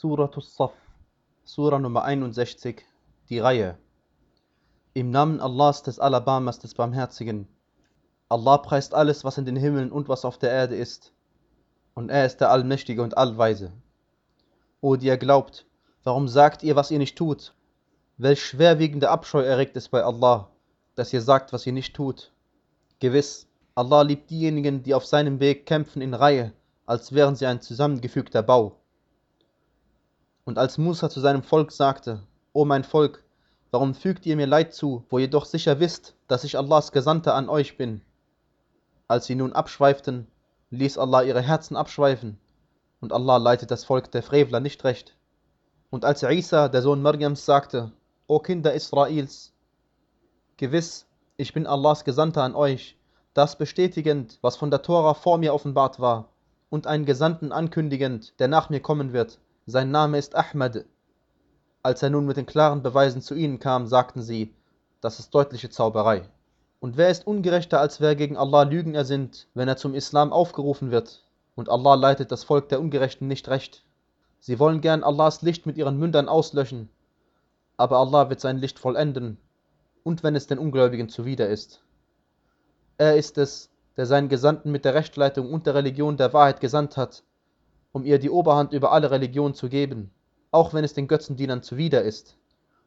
Suratus Saf, Sura Nummer 61, die Reihe. Im Namen Allahs des Alabamas des Barmherzigen. Allah preist alles, was in den Himmeln und was auf der Erde ist. Und er ist der Allmächtige und Allweise. O die ihr glaubt, warum sagt ihr, was ihr nicht tut? Welch schwerwiegende Abscheu erregt es bei Allah, dass ihr sagt, was ihr nicht tut. Gewiss, Allah liebt diejenigen, die auf seinem Weg kämpfen in Reihe, als wären sie ein zusammengefügter Bau. Und als Musa zu seinem Volk sagte, O mein Volk, warum fügt ihr mir Leid zu, wo ihr doch sicher wisst, dass ich Allahs Gesandter an euch bin? Als sie nun abschweiften, ließ Allah ihre Herzen abschweifen, und Allah leitet das Volk der Frevler nicht recht. Und als Isa, der Sohn Maryams, sagte, O Kinder Israels, gewiss, ich bin Allahs Gesandter an euch, das bestätigend, was von der Tora vor mir offenbart war, und einen Gesandten ankündigend, der nach mir kommen wird, sein Name ist Ahmad. Als er nun mit den klaren Beweisen zu ihnen kam, sagten sie, das ist deutliche Zauberei. Und wer ist ungerechter, als wer gegen Allah Lügen ersinnt, wenn er zum Islam aufgerufen wird? Und Allah leitet das Volk der Ungerechten nicht recht. Sie wollen gern Allahs Licht mit ihren Mündern auslöschen, aber Allah wird sein Licht vollenden, und wenn es den Ungläubigen zuwider ist. Er ist es, der seinen Gesandten mit der Rechtleitung und der Religion der Wahrheit gesandt hat, um ihr die Oberhand über alle Religionen zu geben, auch wenn es den Götzendienern zuwider ist.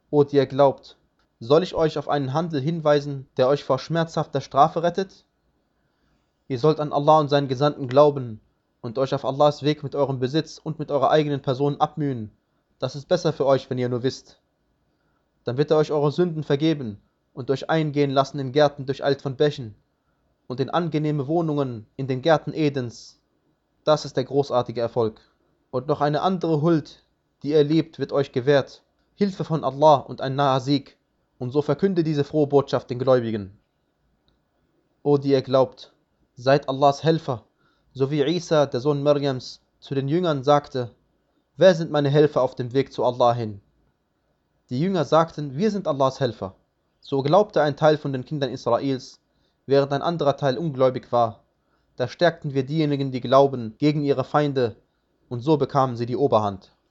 O die ihr glaubt, soll ich euch auf einen Handel hinweisen, der euch vor schmerzhafter Strafe rettet? Ihr sollt an Allah und seinen Gesandten glauben und euch auf Allahs Weg mit eurem Besitz und mit eurer eigenen Person abmühen. Das ist besser für euch, wenn ihr nur wisst. Dann wird er euch eure Sünden vergeben und euch eingehen lassen in Gärten durcheilt von Bächen und in angenehme Wohnungen in den Gärten Edens. Das ist der großartige Erfolg. Und noch eine andere Huld, die ihr liebt, wird euch gewährt. Hilfe von Allah und ein naher Sieg. Und so verkünde diese frohe Botschaft den Gläubigen. O die ihr glaubt, seid Allahs Helfer, so wie Isa, der Sohn Maryams, zu den Jüngern sagte, wer sind meine Helfer auf dem Weg zu Allah hin? Die Jünger sagten, wir sind Allahs Helfer. So glaubte ein Teil von den Kindern Israels, während ein anderer Teil ungläubig war. Da stärkten wir diejenigen, die glauben, gegen ihre Feinde, und so bekamen sie die Oberhand.